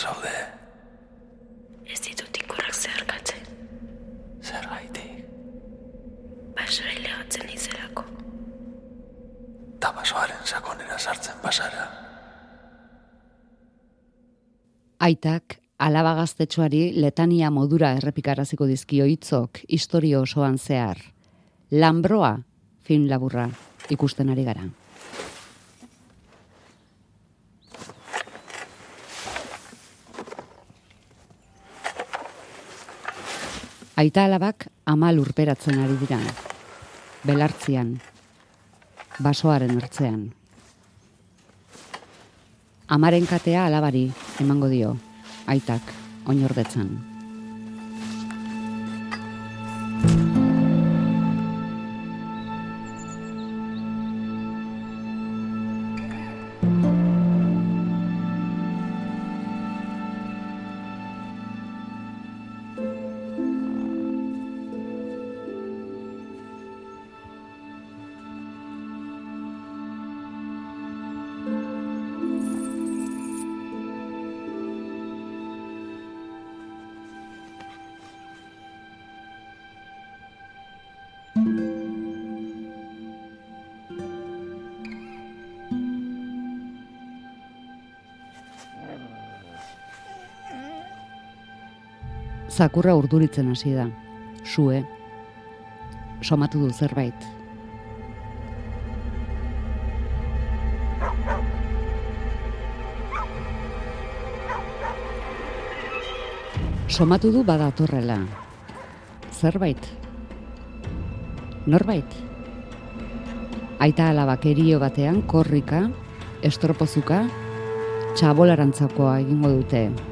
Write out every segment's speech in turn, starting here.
zaude, Ez ditut ikurrak zeharkatzen. zer gaitik, Basora ilegatzen izelako. eta basoaren sakonera sartzen basara. Aitak alaba gaztetxoari letania modura errepikaraziko dizkio hitzok historio osoan zehar. Lambroa film laburra ikusten ari gara. Aita alabak ama lurperatzen ari dira. Belartzian, basoaren ertzean. Amaren katea alabari emango dio, aitak, oinordetzan. Zakurra urduritzen hasi da. Sue. Somatu du zerbait. Somatu du badatorrela. Zerbait. Norbait. Aita alabak erio batean korrika, estropozuka, txabolarantzakoa egingo dute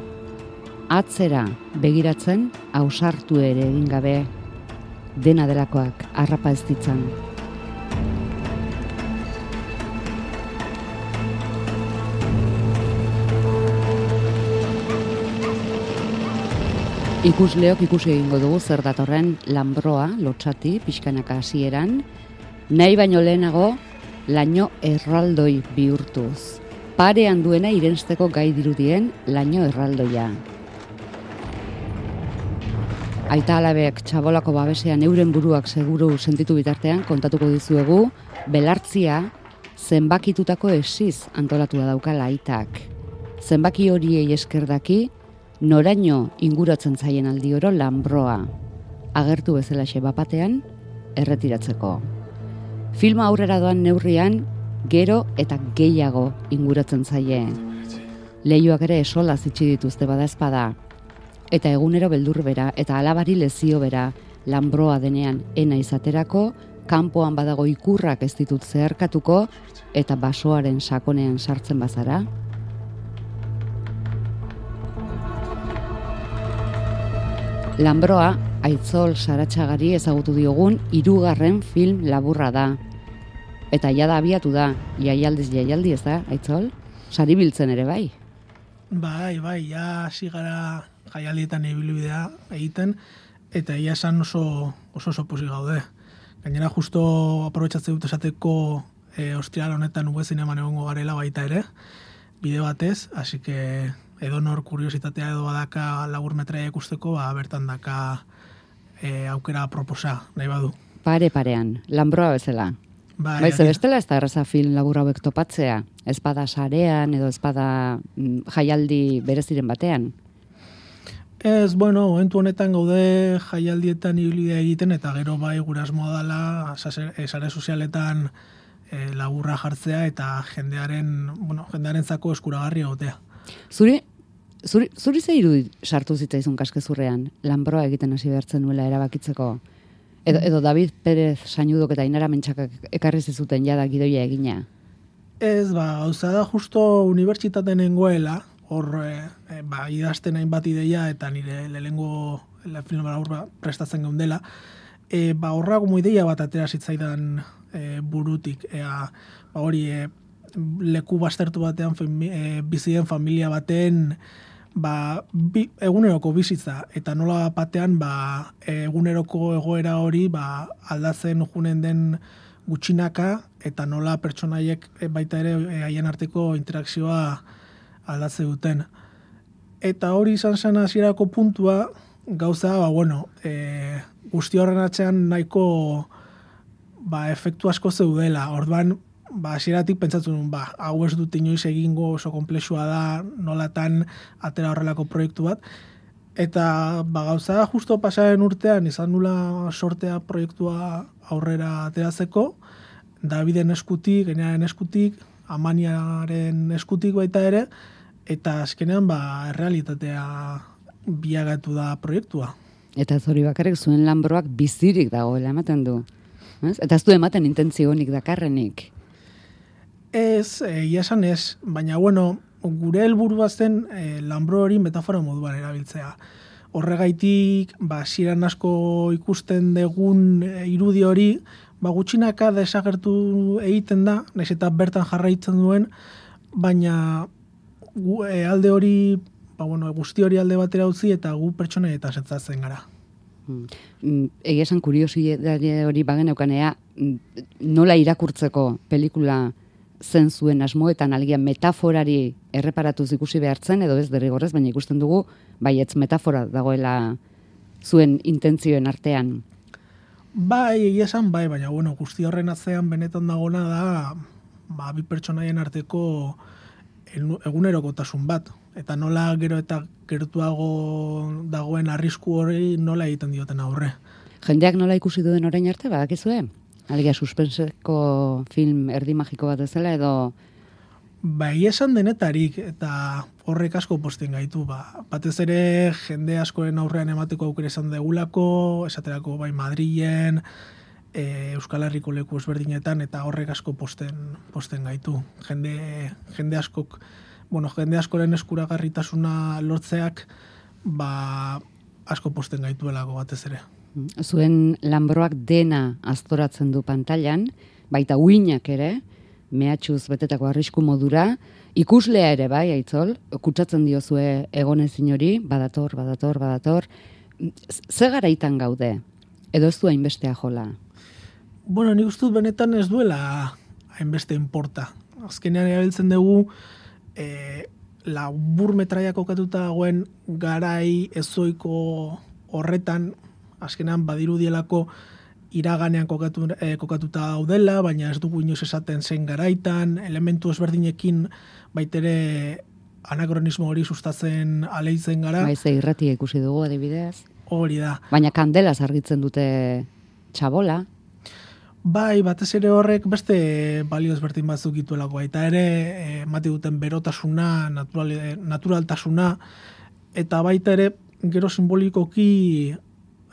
atzera begiratzen ausartu ere egin gabe dena delakoak harrapa ez ditzan. Ikusleok ikusi egingo dugu zer datorren lambroa, lotxati, pixkanaka hasieran, nahi baino lehenago, laino erraldoi bihurtuz. Parean duena irensteko gai dirudien laino erraldoia. Aita alabek txabolako babesean euren buruak seguru sentitu bitartean kontatuko dizuegu belartzia zenbakitutako esiz antolatu da daukala aitak. Zenbaki horiei eskerdaki noraino inguratzen zaien aldi oro lambroa. Agertu bezalaxe bapatean erretiratzeko. Filma aurrera doan neurrian gero eta gehiago inguratzen zaie. Leioak ere esola zitsi dituzte bada espada, eta egunero beldur bera eta alabari lezio bera lambroa denean ena izaterako, kanpoan badago ikurrak ez ditut zeharkatuko eta basoaren sakonean sartzen bazara. Lambroa, aitzol saratxagari ezagutu diogun hirugarren film laburra da. Eta jada abiatu da, jaialdiz jaialdi ez da, aitzol? Sari biltzen ere bai. Bai, bai, ja hasi gara jaialdietan ibilbidea egiten, eta ia esan oso oso oso posi gaude. Gainera justo aprobetsatzen dut esateko e, ostiral honetan ube zineman egongo garela baita ere, bide batez, así que edo nor kuriositatea edo badaka lagur metraia ikusteko, ba, bertan daka e, aukera proposa, nahi badu. Pare parean, lambroa bezala. Bai, Bai, ze hori- bestela ez da erraza film labur hauek topatzea. Ez bada sarean edo ez bada mm, jaialdi bereziren batean. Ez, bueno, momentu honetan gaude jaialdietan ibilbidea egiten eta gero bai gure asmoa dela sase- eh, sare sozialetan e, laburra jartzea eta jendearen, bueno, jendearen zako eskuragarri egotea. Zuri, zuri, zuri ze irudi sartu zitzaizun kaskezurrean, lambroa egiten hasi behartzen nuela erabakitzeko? Edo, edo David Pérez sainudok eta inara mentxakak ekarri zizuten jada gidoia egina. Ez, ba, gauza da justo unibertsitaten nengoela, hor, e, e, ba, idazten hainbat ideia eta nire lehengo la film labur ba, prestatzen geundela, e, ba, horra como ideia bat atera zitzaidan e, burutik, ea, ba, hori, e, leku bastertu batean fami, e, bizi den familia baten ba, bi, eguneroko bizitza. Eta nola batean ba, eguneroko egoera hori ba, aldatzen junen den gutxinaka eta nola pertsonaiek e, baita ere e, haien arteko interakzioa aldatze duten. Eta hori izan zen hasierako puntua, gauza, ba, bueno, e, guzti horren atzean nahiko ba, efektu asko zeudela. Orduan, ba, hasieratik pentsatzen nuen, ba, hau ez dut inoiz egingo oso komplexua da, nolatan atera horrelako proiektu bat. Eta ba, gauza justo pasaren urtean izan nula sortea proiektua aurrera ateratzeko, Daviden eskutik, Genearen eskutik, Amaniaren eskutik baita ere, eta azkenean ba, realitatea biagatu da proiektua. Eta ez hori bakarrik zuen lanbroak bizirik dagoela ematen du. Ez? Eta ez du ematen intentzio honik dakarrenik. Ez, egia esan ez, baina bueno, gure helburua zen e, lanbro hori metafora moduan erabiltzea. Horregaitik, ba, ziren asko ikusten degun e, irudi hori, ba, gutxinaka desagertu egiten da, naiz eta bertan jarraitzen duen, baina gu, e, alde hori, ba, bueno, guzti hori alde batera utzi eta gu pertsona eta setzatzen gara. Mm, Egia esan kuriosidade hori bagen eukanea, mm, nola irakurtzeko pelikula zen zuen asmoetan algian metaforari erreparatuz ikusi behartzen, edo ez derrigorrez, baina ikusten dugu, baietz metafora dagoela zuen intentzioen artean. Bai, egia esan, bai, baina bueno, guzti horren atzean benetan dagona da, ba, bi pertsonaien arteko egunerokotasun bat. Eta nola gero eta gertuago dagoen arrisku hori nola egiten dioten aurre. Jendeak nola ikusi duen orain arte, badakizue? Algia suspenseko film erdi magiko bat ezela, edo Ba, esan denetarik, eta horrek asko posten gaitu, ba. Batez ere jende askoren aurrean emateko aukera izan degulako, esaterako bai Madrilen, e, Euskal Herriko leku ezberdinetan, eta horrek asko posten, posten gaitu. Jende, jende askok, bueno, jende askoren eskuragarritasuna lortzeak, ba, asko posten gaituelako batez ere. zuen lanbroak dena aztoratzen du pantailan, baita uinak ere, mehatxuz betetako arrisku modura, ikuslea ere bai, aitzol, kutsatzen diozue egonezin hori, badator, badator, badator, ze garaitan gaude, edo ez du hainbestea jola. Bueno, nik uste benetan ez duela hainbeste inporta. Azkenean erabiltzen dugu e, labur metraia kokatuta dagoen garai ezoiko horretan, azkenean badirudielako iraganean kokatu, e, kokatuta daudela, baina ez dugu inoz esaten zen garaitan, elementu ezberdinekin baitere anakronismo hori sustatzen aleitzen gara, Bai, ze irratia ikusi dugu adibidez. hori da. Baina kandela argitzen dute txabola, Bai, batez ere horrek beste balio ezberdin batzuk dituelako baita ere, eh, emate duten berotasuna, natural, naturaltasuna, eta baita ere gero simbolikoki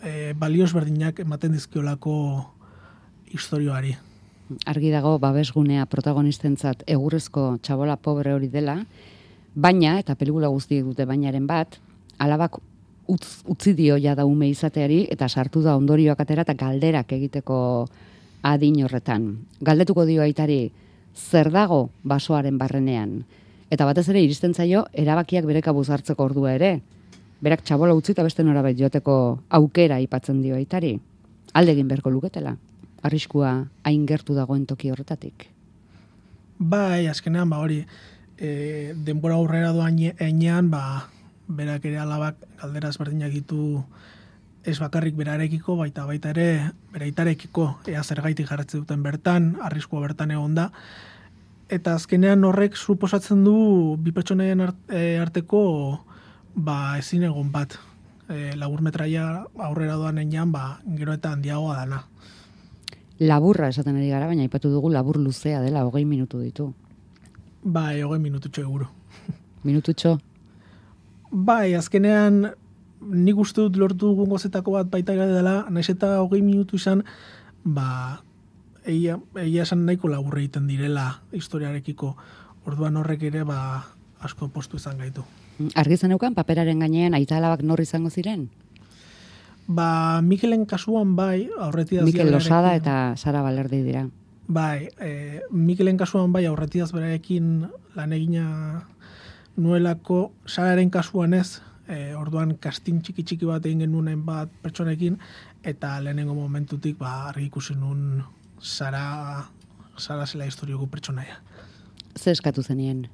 e, balio ezberdinak ematen dizkiolako historioari. argi dago babesgunea protagonistentzat egurrezko txabola pobre hori dela, baina, eta pelikula guztiek dute bainaren bat, alabak utz, utzi dio ja da ume izateari, eta sartu da ondorioak atera eta galderak egiteko adin horretan. Galdetuko dio aitari, zer dago basoaren barrenean? Eta batez ere iristen zaio, erabakiak bere kabuz hartzeko ordua ere. Berak txabola utzi eta beste norabait joteko aukera aipatzen dio aitari. Alde egin beharko luketela. Arriskua hain gertu dagoen toki horretatik. Bai, azkenean, ba hori, e, denbora aurrera doan einean, ba, berak ere alabak galdera ezberdinak ditu ez bakarrik berarekiko, baita baita ere beraitarekiko ea zergaitik jarratzen duten bertan, arriskua bertan egon da. Eta azkenean horrek suposatzen du bi pertsonaien art- e, arteko ba, ezin egon bat. E, labur metraia aurrera doan einean, ba, gero eta handiagoa dana. Laburra esaten ari gara, baina aipatu dugu labur luzea dela, hogei minutu ditu. Bai, hogei minututxo eguru. Minututxo, Bai, azkenean nik uste dut lortu dugun gozetako bat baita gara dela, naiz eta hogei minutu izan, ba, egia, egia esan nahiko laburre egiten direla historiarekiko. Orduan horrek ere, ba, asko postu izan gaitu. argi zeneukan paperaren gainean aita alabak nor izango ziren? Ba, Mikelen kasuan bai, aurretiaz Mikel Losada eta Sara Balerdi dira. Bai, e, Mikelen kasuan bai aurretiaz berarekin lan egina nuelako, sararen kasuan ez, e, orduan kastin txiki txiki bat egin genuen bat pertsonekin, eta lehenengo momentutik ba, argi ikusi nun Sara, Sara zela historioko pertsonaia. Ze eskatu zenien?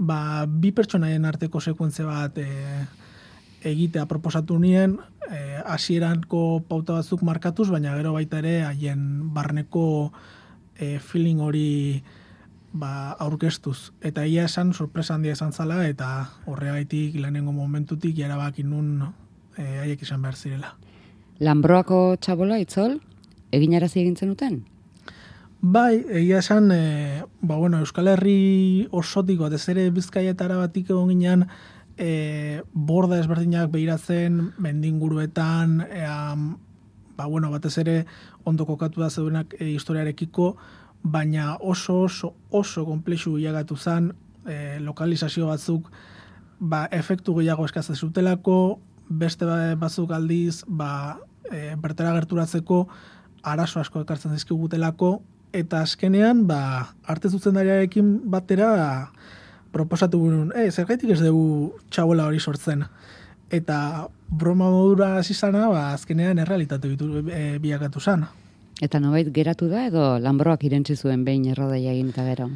ba, bi pertsonaien arteko sekuentze bat e, egitea proposatu nien, e, hasieranko pauta batzuk markatuz, baina gero baita ere haien barneko e, feeling hori ba, aurkeztuz. Eta ia esan sorpresa handia esan zala, eta horregaitik lehenengo momentutik jarabak nun e, haiek izan behar zirela. Lambroako txabola, itzol, eginarazi egin zenuten? Bai, egia esan, e, ba, bueno, Euskal Herri osotik, batez ere bizkaietara batik egon ginean, e, borda ezberdinak behiratzen, mendinguruetan, e, ba, bueno, batez ere ondo kokatu da zeudenak e, historiarekiko, baina oso oso oso komplexu iagatu zan, e, lokalizazio batzuk, ba, efektu gehiago eskatzen zutelako, beste ba, batzuk aldiz, ba, e, bertera gerturatzeko, arazo asko ekartzen dizkigutelako, eta azkenean, ba, arte zuzendariarekin batera proposatu guen, e, zergaitik ez dugu txabola hori sortzen. Eta broma modura hasi zana, ba, azkenean errealitate ditu e, biakatu zan. Eta nobait geratu da edo lambroak irentzi zuen behin errodaia egin eta gero?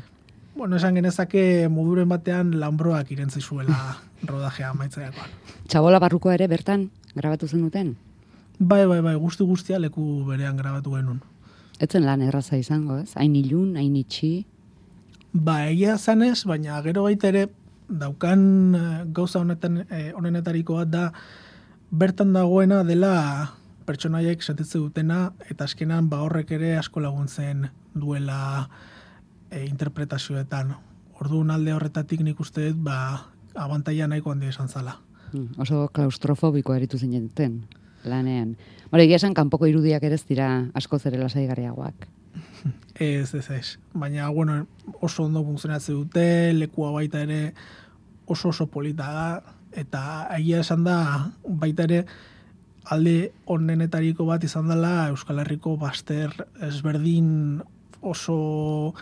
Bueno, esan genezake moduren batean lambroak irentzi zuela rodajea maitzaiakoan. Txabola barruko ere bertan grabatu zenuten? Bai, bai, bai, guzti guztia leku berean grabatu genuen. Etzen lan erraza izango, ez? Hain ilun, hain itxi? Ba, egia zanez, baina gero baita ere, daukan eh, gauza honetan, eh, honenetariko bat da, bertan dagoena dela pertsonaiek sentitze dutena, eta azkenan ba horrek ere asko laguntzen duela e, interpretazioetan. Orduan alde horretatik nik uste dut, ba, abantaia nahiko handia esan zala. Hmm, oso klaustrofobiko eritu zineten, lanean. Hore, egia esan, kanpoko irudiak ere ez dira asko zere lasaigarriagoak. Ez, ez, ez. Baina, bueno, oso ondo funtzionatzen dute, lekua baita ere oso oso polita da, eta egia esan da, baita ere, alde onenetariko bat izan dela Euskal Herriko baster ezberdin oso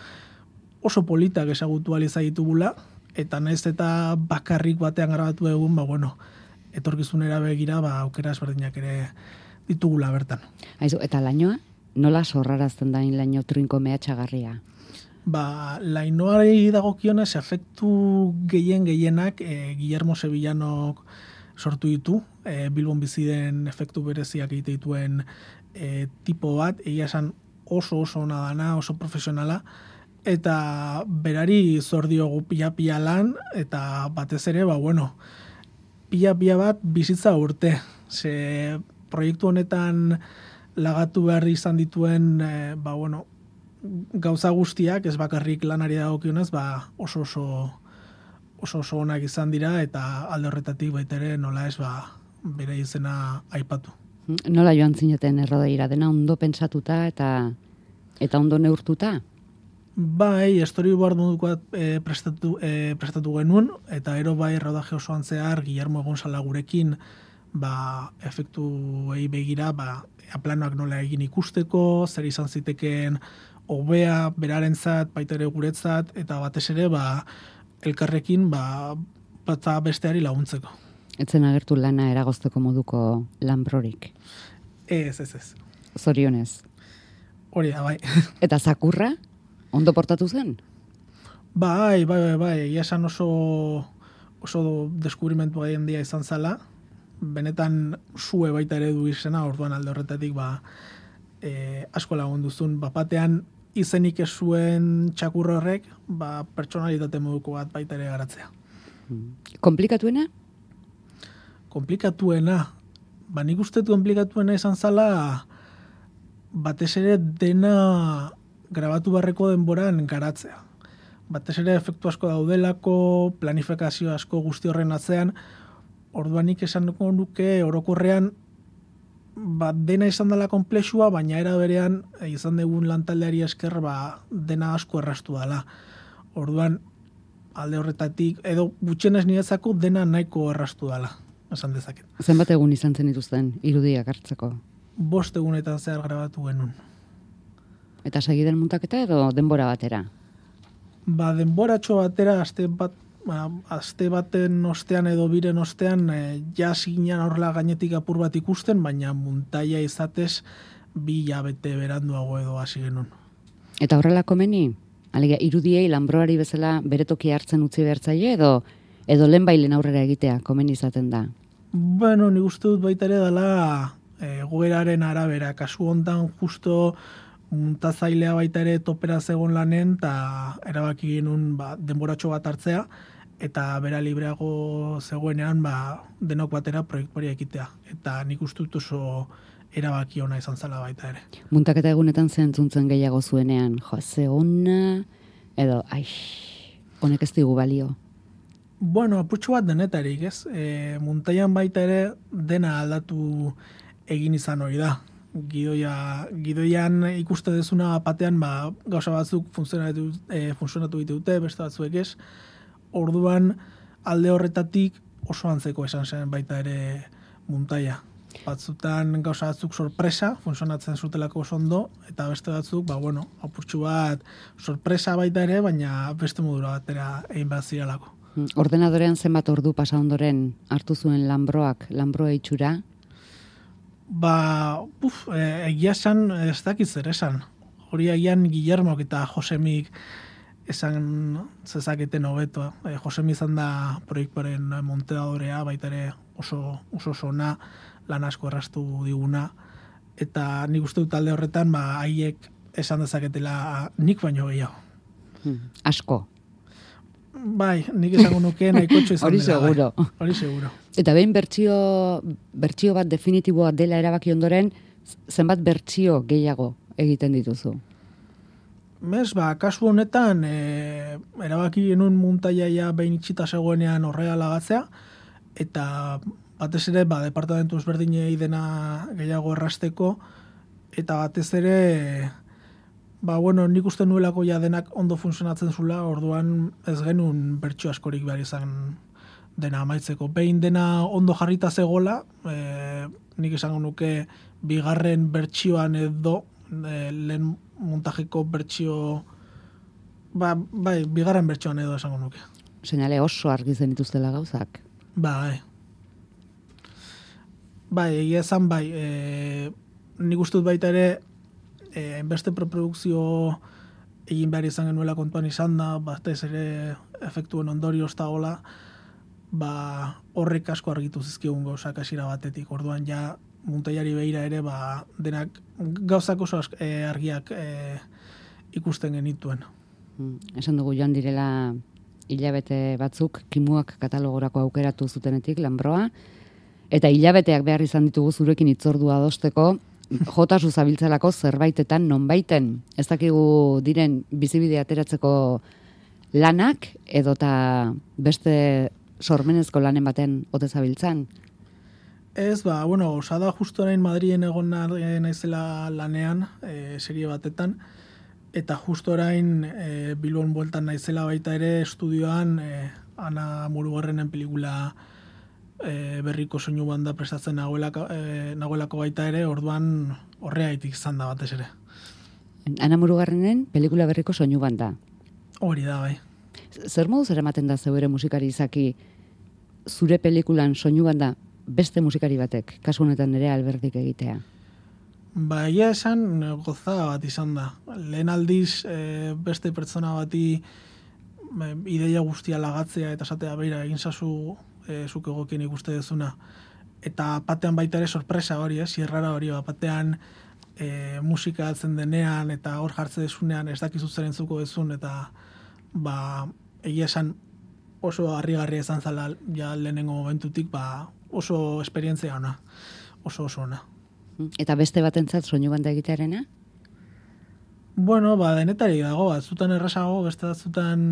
oso politak ezagutu aliza ditugula eta naiz eta bakarrik batean grabatu egun ba bueno etorkizunera begira ba aukera ezberdinak ere ditugula bertan. Aizu, eta lainoa nola sorrarazten da in laino trinko mehatxagarria? Ba, lainoari dagokionez efektu gehien gehienak e, Guillermo Sevillanok sortu ditu, e, Bilbon bizi den efektu bereziak egite dituen e, tipo bat, egia esan oso oso ona dana, oso profesionala, eta berari zor diogu pila-pila lan, eta batez ere, ba, bueno, pila-pila bat bizitza urte. Ze proiektu honetan lagatu behar izan dituen, e, ba, bueno, gauza guztiak, ez bakarrik lanari dagokionez, ba, oso oso oso oso onak izan dira eta alde horretatik baita ere nola ez ba bere izena aipatu. Nola joan zineten errodeira dena ondo pentsatuta eta eta ondo neurtuta? Bai, storyboard moduko e, prestatu, e, prestatu genuen, eta ero bai rodaje osoan zehar, Guillermo Gonzala gurekin, ba, efektu egi begira, ba, planoak nola egin ikusteko, zer izan zitekeen hobea berarentzat, baita ere guretzat, eta batez ere, ba, elkarrekin ba, batza besteari laguntzeko. Etzen agertu lana eragozteko moduko lanbrorik? Ez, ez, ez. Zorionez? Hori da, bai. Eta zakurra? Ondo portatu zen? Bai, bai, bai, bai. Ia esan oso, oso deskubrimentu haien dia izan zala. Benetan zue baita ere du izena, orduan alde horretatik, ba, e, asko lagunduzun. Bapatean, izenik ez zuen txakur horrek, ba, pertsonalitate moduko bat baita ere garatzea. Komplikatuena? Komplikatuena. Ba, nik uste komplikatuena izan zala, batez ere dena grabatu barreko denboran garatzea. Batez ere efektu asko daudelako, planifikazio asko guzti horren atzean, orduan nik esan nuke orokorrean ba, dena izan dela komplexua, baina era berean eh, izan dugun lantaldeari esker ba, dena asko errastu dela. Orduan, alde horretatik, edo gutxenez niretzako dena nahiko errastu dela, esan dezaket. Zenbat egun izan zen dituzten irudiak hartzeko? Bost egunetan zehar grabatu genuen. Eta segiden muntaketa edo denbora batera? Ba, denbora batera, aste bat ba, azte baten ostean edo biren ostean e, ja zinean horrela gainetik apur bat ikusten, baina muntaia izatez bi jabete beranduago edo hasi genuen. Eta horrela komeni? Alegia, irudiei lanbroari bezala beretoki hartzen utzi behartzaile edo edo lehen aurrera egitea, komen izaten da. Bueno, ni uste dut baita ere dela e, goeraren arabera. Kasu hontan justo muntazailea baita ere topera zegon lanen, eta erabaki genuen ba, denboratxo bat hartzea, eta bera libreago zegoenean ba, denok batera proiektuari ekitea. Eta nik uste dut oso erabaki ona izan zala baita ere. Muntaketa egunetan zentzuntzen gehiago zuenean, jo, ze ona, edo, ai, honek ez digu balio. Bueno, aputxo bat denetarik, ez? E, muntaian baita ere dena aldatu egin izan hori da. Gidoia, gidoian ikuste dezuna batean ba, gauza batzuk funtzionatu, e, funtzionatu dute, beste batzuek ez. Orduan alde horretatik oso antzeko esan zen baita ere muntaia batzutan gauza batzuk sorpresa, funtzionatzen zutelako oso ondo, eta beste batzuk, ba, bueno, apurtxu bat sorpresa baita ere, baina beste modura batera egin bat ziralako. Hmm, ordenadorean zenbat ordu pasa ondoren hartu zuen lambroak, lambroa itxura? Ba, uf, e, egia esan ez dakit zer esan. Hori egian Guillermo eta Josemik esan zezaketen hobeto. E, Josemi izan da proiektuaren monteadorea, baita ere oso, oso zona, lan asko errastu diguna, eta nik uste dut talde horretan, ba, haiek esan dezaketela nik baino gehiago. Hmm, asko. Bai, nik esango nuke nahiko izan Hori dela. seguro. Bai. Hori seguro. Eta behin bertsio, bertsio bat definitiboa dela erabaki ondoren, zenbat bertsio gehiago egiten dituzu? Mes, ba, kasu honetan, e, erabaki genuen muntaiaia behin itxita zegoenean horrela lagatzea, eta batez ere, ba, departamentu ezberdinei dena gehiago errasteko, eta batez ere, ba, bueno, nik uste nuelako ja denak ondo funtzionatzen zula, orduan ez genuen bertxo askorik behar izan dena amaitzeko. Behin dena ondo jarrita zegola, e, nik esango nuke bigarren bertsioan edo e, lehen montajeko bertsio ba, bai, bigarren bertsioan edo esango nuke. Seinale oso argi zenituztela gauzak. Bai. Bai, egia esan bai, e, nik uste dut baita ere, e, beste preprodukzio egin behar izan genuela kontuan izan da, batez ere efektuen ondorio ez ba, horrek asko argitu zizkigun gauzak hasiera batetik. Orduan ja muntaiari behira ere ba, denak gauzak oso e, argiak e, ikusten genituen. Hmm, Esan dugu joan direla hilabete batzuk kimuak katalogorako aukeratu zutenetik lanbroa, eta hilabeteak behar izan ditugu zurekin itzordua adosteko, jotasu zabiltzalako zerbaitetan nonbaiten. Ez dakigu diren bizibide ateratzeko lanak, edota beste sormenezko lanen baten ote zabiltzan. Ez, ba, bueno, osada justo orain Madrien egon eh, naizela lanean, e, serie batetan, eta justo orain e, Bilbon bueltan naizela baita ere estudioan e, Ana Murugarrenen pelikula e, berriko soinu banda prestatzen nagoelako, e, nagoelako baita ere, orduan horreaitik izan da batez ere. Ana Murugarrenen pelikula berriko soinu banda. Hori da, bai. Zer moduz eramaten da zeu ere musikari izaki zure pelikulan soinu banda beste musikari batek, kasu honetan ere alberdik egitea. Ba, egia esan eh, goza bat izan da. Lehen aldiz e, beste pertsona bati e, ideia guztia lagatzea eta esatea beira egin zazu e, zuk egokien ikuste dezuna. Eta batean baita ere sorpresa hori, eh, zierrara hori, ba, batean e, musika atzen denean eta hor jartze dezunean ez dakizu zer entzuko dezun eta ba, egia esan oso harrigarria izan zala ja lehenengo momentutik ba, oso esperientzia ona, oso oso ona. Eta beste batentzat soinu banda egitearena? Bueno, ba, denetari dago, batzutan errazago, beste batzutan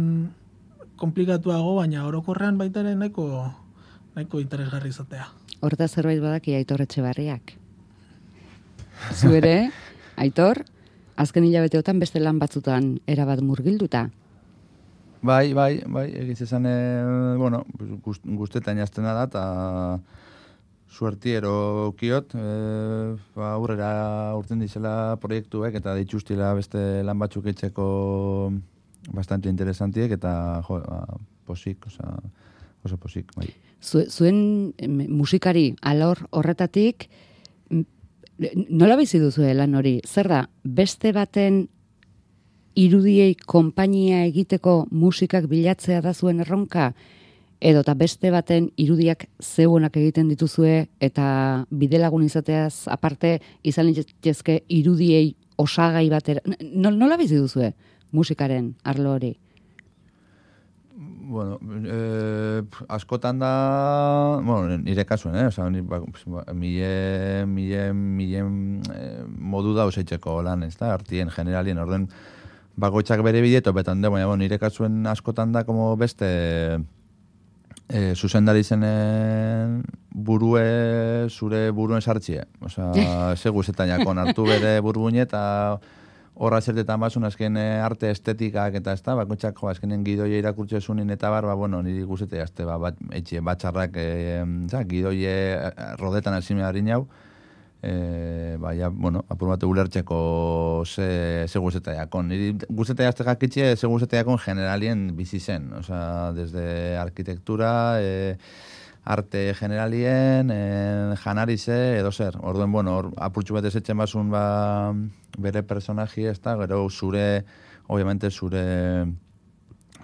komplikatuago, baina orokorrean baita ere nahiko, nahiko interesgarri izatea. Horta zerbait badaki Aitor Etxebarriak. Zu ere, Aitor, azken hilabeteotan beste lan batzutan erabat murgilduta. Bai, bai, bai, egiz esan, e, bueno, gust, guztetan jazten da, eta suertiero kiot, e, ba, aurrera urten dizela proiektuek, eta dituztila beste lan batzuk eitzeko bastante interesantiek, eta jo, ba, posik, oza, oso posik, bai. Zu, zuen musikari alor horretatik, m, nola bizi duzu lan hori? Zer da, beste baten irudiei konpainia egiteko musikak bilatzea da zuen erronka, edo eta beste baten irudiak zeuenak egiten dituzue eta bidelagun izateaz aparte izan litzezke irudiei osagai batera. N- Nola bizi duzue musikaren arlo hori? Bueno, eh, askotan da, bueno, nire kasuen, eh? Osa, ni, ba, ba, mile, mile, mile eh, modu da oseitzeko lan, ez da, artien, generalien, orden, bakoitzak bere bideto, betan de, baina, bueno, nire kasuen askotan da, como beste, eh, zuzendari zenen burue, zure buruen sartxie. Osa, ze guzetan jakon hartu bere burbuine eta horra zertetan basun azken eh, arte estetikak eta ez da, bakoitzak jo, azkenen gidoie irakurtze zunin eta bar, ba, bueno, niri guzete jazte, ba, bat, etxe, batxarrak, e, za, gidoie eh, rodetan azime harin jau, e, ba, ja, bueno, apur bate ulertzeko ze, ze guzeta jakon. Niri guzeta jazte jakitxe, ze guzeta jakon generalien bizi zen, osea, desde arkitektura, e, arte generalien, e, janarize, edo zer. Orduen, bueno, hor, apurtxu bat ezetzen basun, ba, bere personaji, ez da, gero zure, obviamente, zure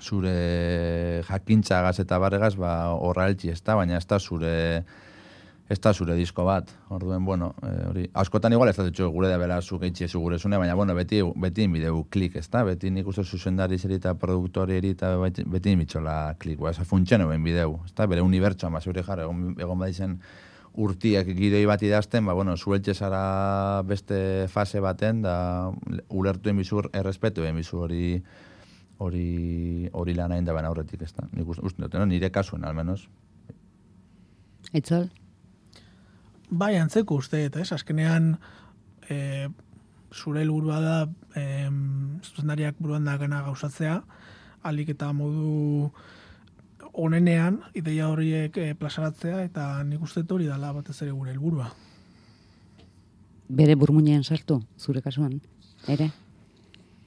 zure jakintzagaz eta barregaz, ba, horra ez da, baina ez da zure ez da zure disko bat. Orduen, bueno, eh, hori, askotan igual ez da ditxo gure da bela zu geitxe zu gure zune, baina, bueno, beti, beti inbideu klik, ez da? Beti nik uste zuzendari zeri eta produktori eri eta beti, inbitxola klik, ba, funtsione ben bideu, ez da? Bere unibertsuan, ba, zure jarra, egon, egon badizen urtiak gidoi bat idazten, ba, bueno, zueltxe zara beste fase baten, da ulertu enbizur errespetu enbizur hori hori hori lan hain da baina aurretik, ez da? Nik uste, uste dut, no? nire kasuen, almenos. Aitzol? Bai, antzeko uste, eta ez, azkenean e, zure helburua da e, zuzendariak buruan da gana gauzatzea, alik eta modu onenean ideia horiek e, plazaratzea, eta nik uste hori dela batez ere gure helburua. Bere burmuinean sartu, zure kasuan, ere?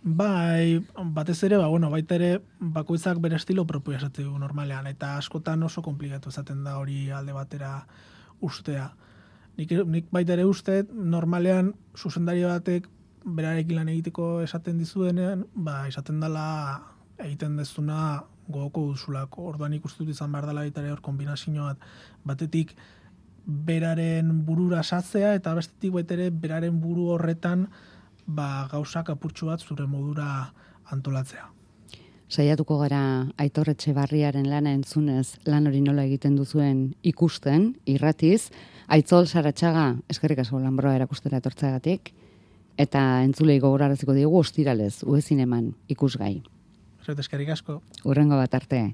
Bai, batez ere, ba, bueno, baita ere, bakoitzak bere estilo propio esate du normalean, eta askotan oso komplikatu esaten da hori alde batera ustea. Nik, nik baita ere uste, normalean, zuzendari batek berarekin lan egiteko esaten dizuenean, ba, esaten dela egiten dezuna gogoko duzulako. Orduan ikustu dut izan behar dela baita hor kombinazio bat, batetik beraren burura satzea, eta bestetik baita ere beraren buru horretan ba, gauzak apurtxu bat zure modura antolatzea. Saiatuko gara aitorretxe barriaren lana entzunez lan hori nola egiten duzuen ikusten, irratiz, aitzol saratxaga, eskerrik asko lanbroa erakustera etortzeagatik, eta entzulei gogoraraziko digu ostiralez, uezin eman ikusgai. Zait eskerrik asko. Urrengo bat arte.